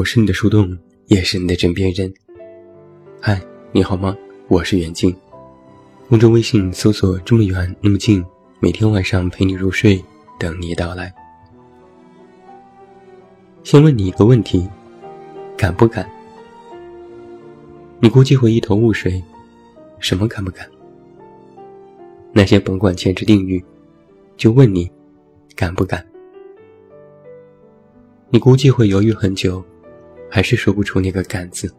我是你的树洞，也是你的枕边人。嗨，你好吗？我是远近。公众微信搜索“这么远那么近”，每天晚上陪你入睡，等你到来。先问你一个问题：敢不敢？你估计会一头雾水，什么敢不敢？那些甭管前置定语，就问你，敢不敢？你估计会犹豫很久，还是说不出那个“敢”字。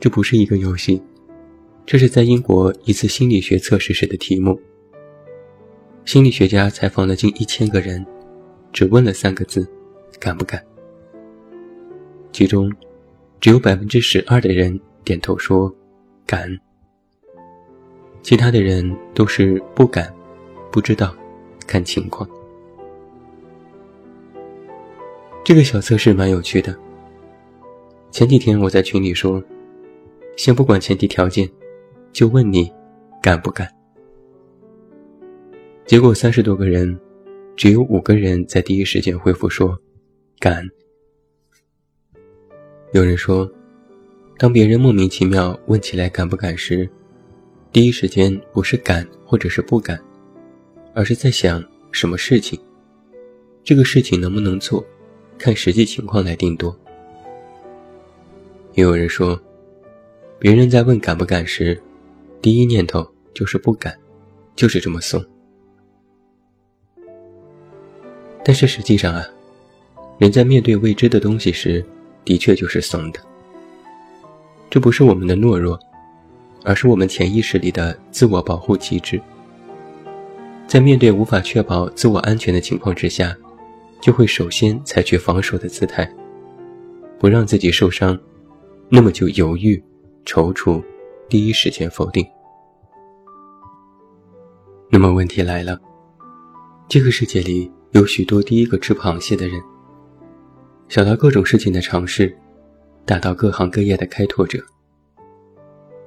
这不是一个游戏，这是在英国一次心理学测试时的题目。心理学家采访了近一千个人，只问了三个字：“敢不敢？”其中，只有百分之十二的人点头说“敢”，其他的人都是不敢、不知道、看情况。这个小测试蛮有趣的。前几天我在群里说，先不管前提条件，就问你敢不敢。结果三十多个人，只有五个人在第一时间回复说敢。有人说，当别人莫名其妙问起来敢不敢时，第一时间不是敢或者是不敢，而是在想什么事情，这个事情能不能做。看实际情况来定夺。也有人说，别人在问敢不敢时，第一念头就是不敢，就是这么怂。但是实际上啊，人在面对未知的东西时，的确就是怂的。这不是我们的懦弱，而是我们潜意识里的自我保护机制。在面对无法确保自我安全的情况之下。就会首先采取防守的姿态，不让自己受伤，那么就犹豫、踌躇，第一时间否定。那么问题来了，这个世界里有许多第一个吃螃蟹的人，小到各种事情的尝试，大到各行各业的开拓者，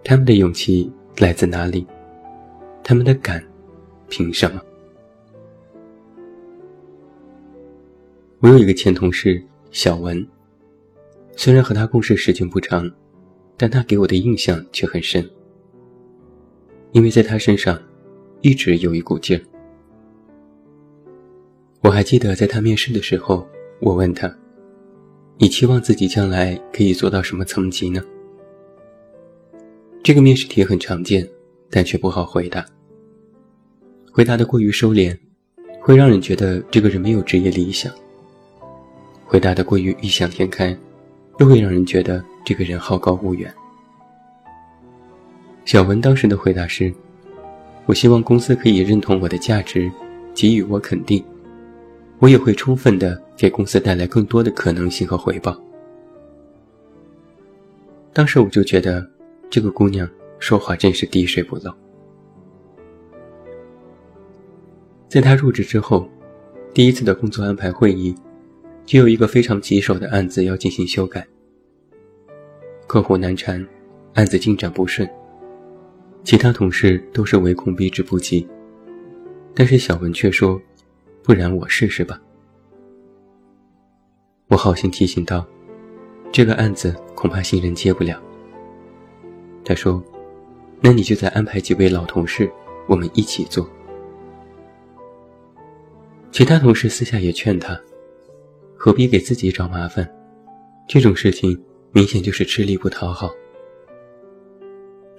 他们的勇气来自哪里？他们的敢，凭什么？我有一个前同事小文，虽然和他共事时间不长，但他给我的印象却很深。因为在他身上，一直有一股劲儿。我还记得在他面试的时候，我问他：“你期望自己将来可以做到什么层级呢？”这个面试题很常见，但却不好回答。回答的过于收敛，会让人觉得这个人没有职业理想。回答的过于异想天开，又会让人觉得这个人好高骛远。小文当时的回答是：“我希望公司可以认同我的价值，给予我肯定，我也会充分的给公司带来更多的可能性和回报。”当时我就觉得，这个姑娘说话真是滴水不漏。在她入职之后，第一次的工作安排会议。就有一个非常棘手的案子要进行修改，客户难缠，案子进展不顺，其他同事都是唯恐避之不及，但是小文却说：“不然我试试吧。”我好心提醒道：“这个案子恐怕新人接不了。”他说：“那你就再安排几位老同事，我们一起做。”其他同事私下也劝他。何必给自己找麻烦？这种事情明显就是吃力不讨好。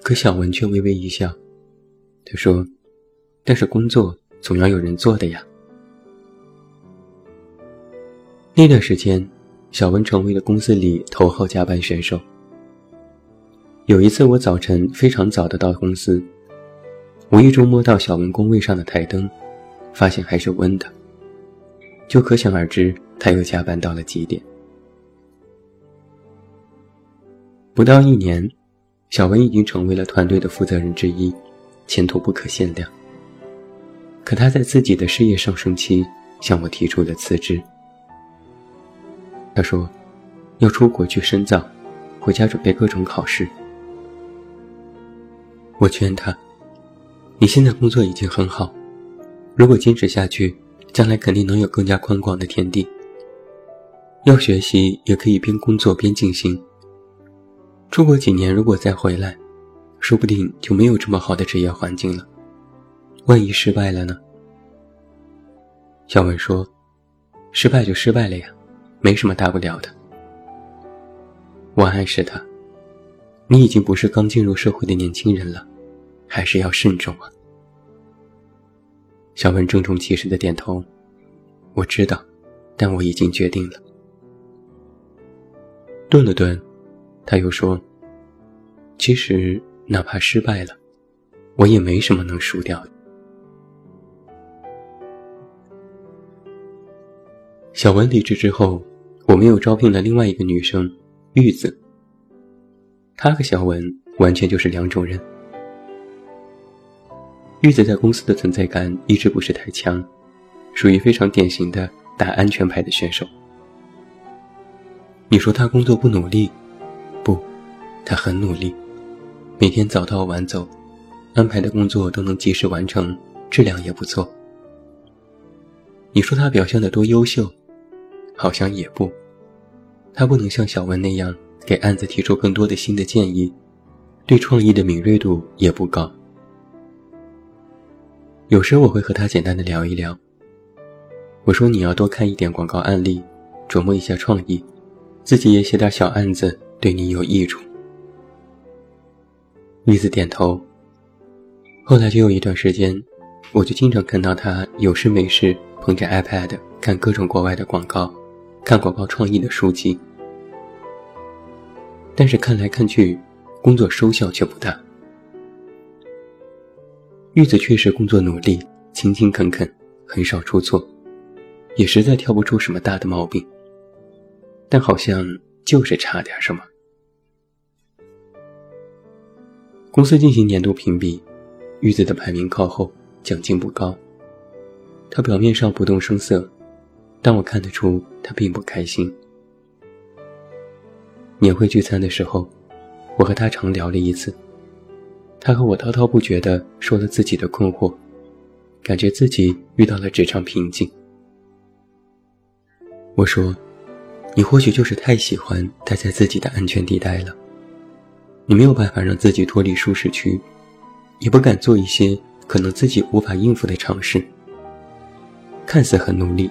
可小文却微微一笑，他说：“但是工作总要有人做的呀。”那段时间，小文成为了公司里头号加班选手。有一次，我早晨非常早的到公司，无意中摸到小文工位上的台灯，发现还是温的，就可想而知。他又加班到了几点？不到一年，小文已经成为了团队的负责人之一，前途不可限量。可他在自己的事业上升期向我提出了辞职。他说：“要出国去深造，回家准备各种考试。”我劝他：“你现在工作已经很好，如果坚持下去，将来肯定能有更加宽广的天地。”要学习也可以边工作边进行。出国几年，如果再回来，说不定就没有这么好的职业环境了。万一失败了呢？小文说：“失败就失败了呀，没什么大不了的。”我暗示他：“你已经不是刚进入社会的年轻人了，还是要慎重啊。”小文郑重其事的点头：“我知道，但我已经决定了。”顿了顿，他又说：“其实哪怕失败了，我也没什么能输掉的。”小文离职之后，我们又招聘了另外一个女生，玉子。她和小文完全就是两种人。玉子在公司的存在感一直不是太强，属于非常典型的打安全牌的选手。你说他工作不努力，不，他很努力，每天早到晚走，安排的工作都能及时完成，质量也不错。你说他表现的多优秀，好像也不，他不能像小文那样给案子提出更多的新的建议，对创意的敏锐度也不高。有时我会和他简单的聊一聊，我说你要多看一点广告案例，琢磨一下创意。自己也写点小案子，对你有益处。栗子点头。后来就有一段时间，我就经常看到他有事没事捧着 iPad 看各种国外的广告，看广告创意的书籍。但是看来看去，工作收效却不大。玉子确实工作努力，勤勤恳恳，很少出错，也实在挑不出什么大的毛病。但好像就是差点什么。公司进行年度评比，玉子的排名靠后，奖金不高。他表面上不动声色，但我看得出他并不开心。年会聚餐的时候，我和他常聊了一次，他和我滔滔不绝地说了自己的困惑，感觉自己遇到了职场瓶颈。我说。你或许就是太喜欢待在自己的安全地带了，你没有办法让自己脱离舒适区，也不敢做一些可能自己无法应付的尝试。看似很努力，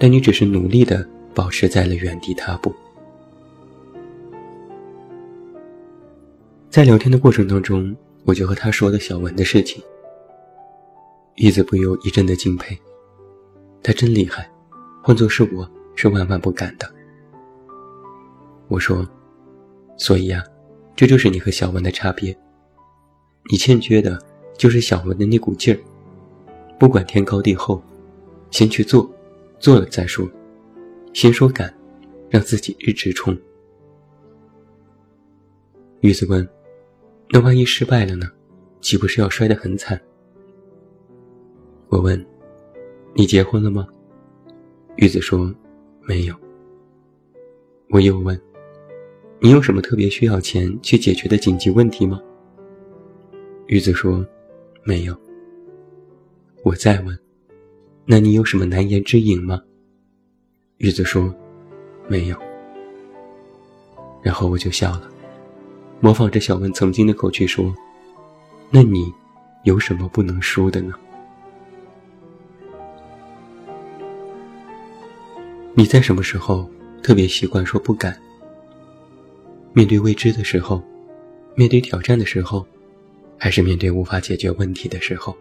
但你只是努力的保持在了原地踏步。在聊天的过程当中，我就和他说了小文的事情，一子不由一阵的敬佩，他真厉害，换做是我，是万万不敢的。我说：“所以啊，这就是你和小文的差别。你欠缺的就是小文的那股劲儿，不管天高地厚，先去做，做了再说。先说敢，让自己一直冲。”玉子问：“那万一失败了呢？岂不是要摔得很惨？”我问：“你结婚了吗？”玉子说：“没有。”我又问。你有什么特别需要钱去解决的紧急问题吗？玉子说：“没有。”我再问：“那你有什么难言之隐吗？”玉子说：“没有。”然后我就笑了，模仿着小文曾经的口气说：“那你有什么不能输的呢？你在什么时候特别习惯说不敢？”面对未知的时候，面对挑战的时候，还是面对无法解决问题的时候，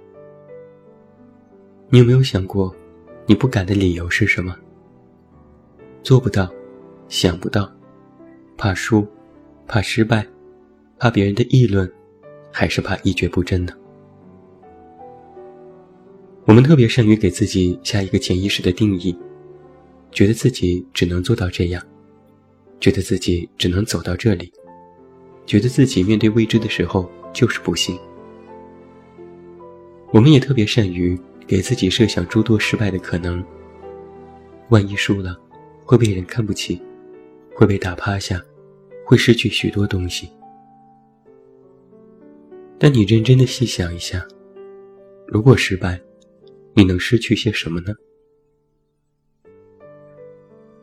你有没有想过，你不敢的理由是什么？做不到，想不到，怕输，怕失败，怕别人的议论，还是怕一蹶不振呢？我们特别善于给自己下一个潜意识的定义，觉得自己只能做到这样。觉得自己只能走到这里，觉得自己面对未知的时候就是不行。我们也特别善于给自己设想诸多失败的可能。万一输了，会被人看不起，会被打趴下，会失去许多东西。但你认真的细想一下，如果失败，你能失去些什么呢？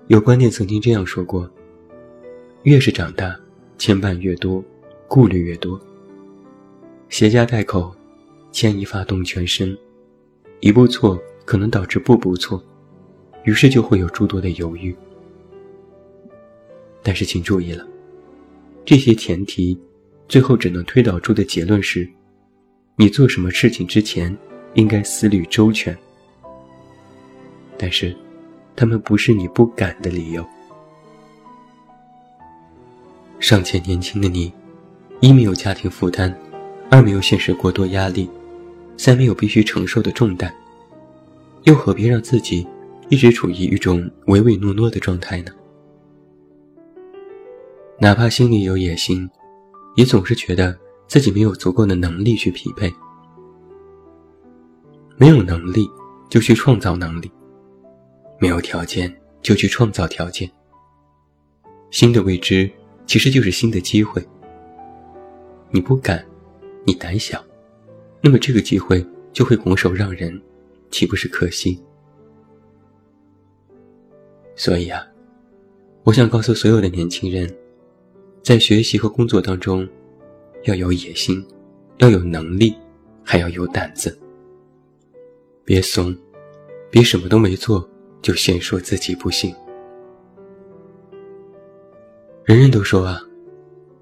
有观念曾经这样说过：越是长大，牵绊越多，顾虑越多。携家带口，牵一发动全身，一步错可能导致步步错，于是就会有诸多的犹豫。但是请注意了，这些前提，最后只能推导出的结论是：你做什么事情之前，应该思虑周全。但是，他们不是你不敢的理由。尚且年轻的你，一没有家庭负担，二没有现实过多压力，三没有必须承受的重担，又何必让自己一直处于一种唯唯诺诺的状态呢？哪怕心里有野心，也总是觉得自己没有足够的能力去匹配。没有能力，就去创造能力。没有条件就去创造条件。新的未知其实就是新的机会。你不敢，你胆小，那么这个机会就会拱手让人，岂不是可惜？所以啊，我想告诉所有的年轻人，在学习和工作当中，要有野心，要有能力，还要有胆子。别怂，别什么都没做。就先说自己不行。人人都说啊，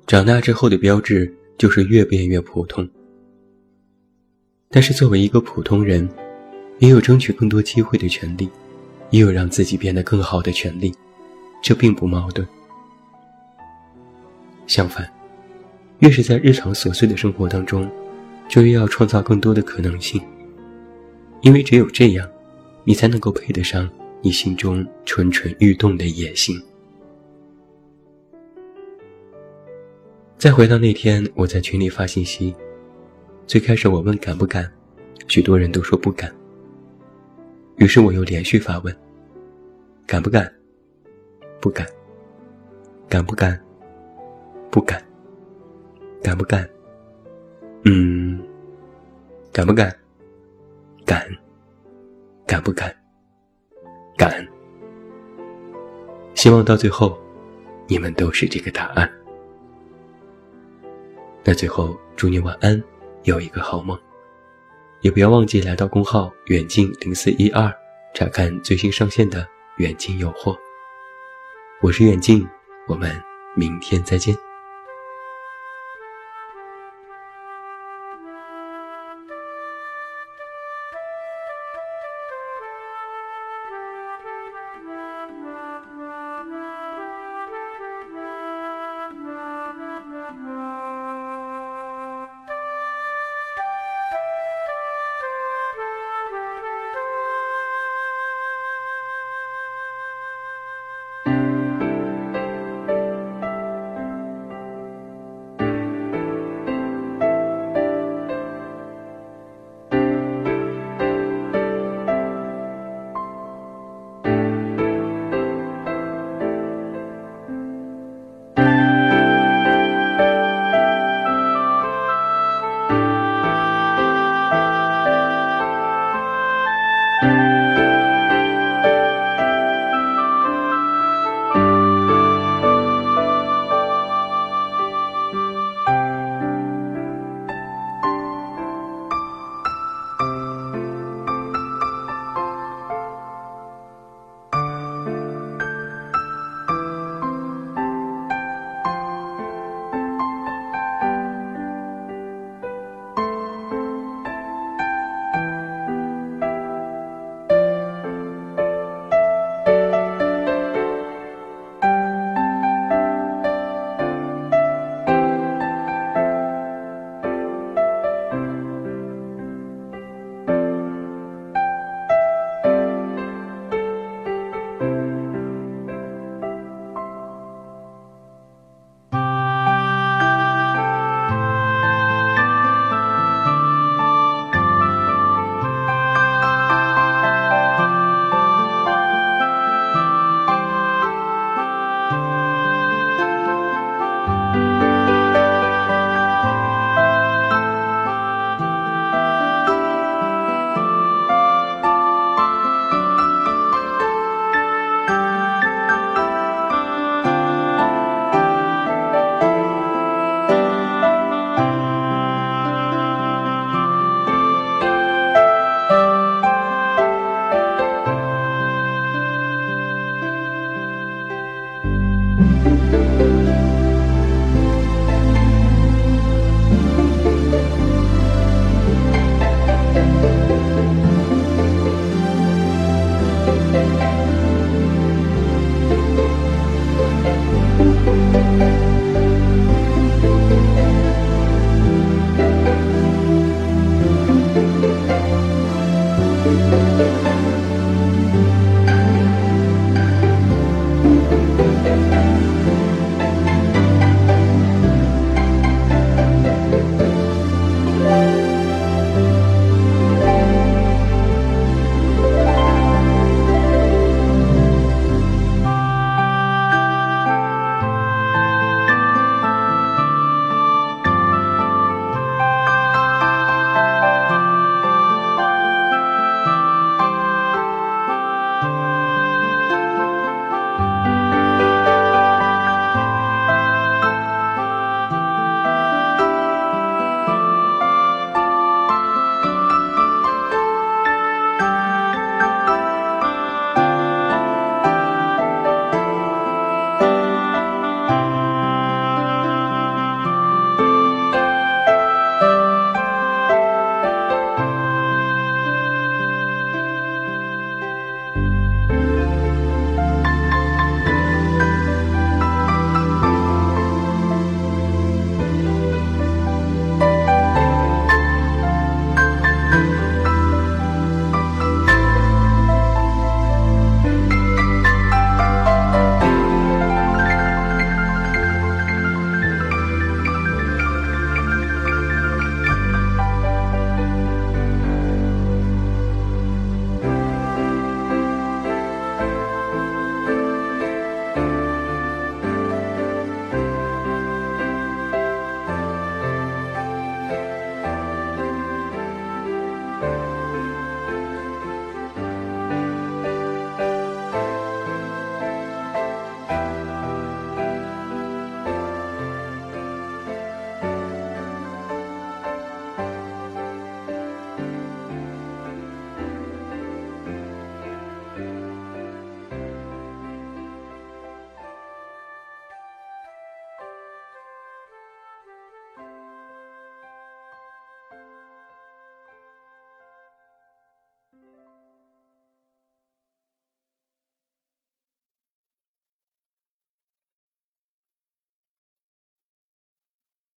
长大之后的标志就是越变越普通。但是作为一个普通人，也有争取更多机会的权利，也有让自己变得更好的权利，这并不矛盾。相反，越是在日常琐碎的生活当中，就越要创造更多的可能性，因为只有这样，你才能够配得上。你心中蠢蠢欲动的野心。再回到那天，我在群里发信息，最开始我问敢不敢，许多人都说不敢。于是我又连续发问：敢不敢？不敢。敢不敢？不敢。敢不敢？嗯。敢不敢？敢。敢不敢？敢，希望到最后，你们都是这个答案。那最后祝你晚安，有一个好梦。也不要忘记来到公号远近零四一二，查看最新上线的远近有货。我是远近，我们明天再见。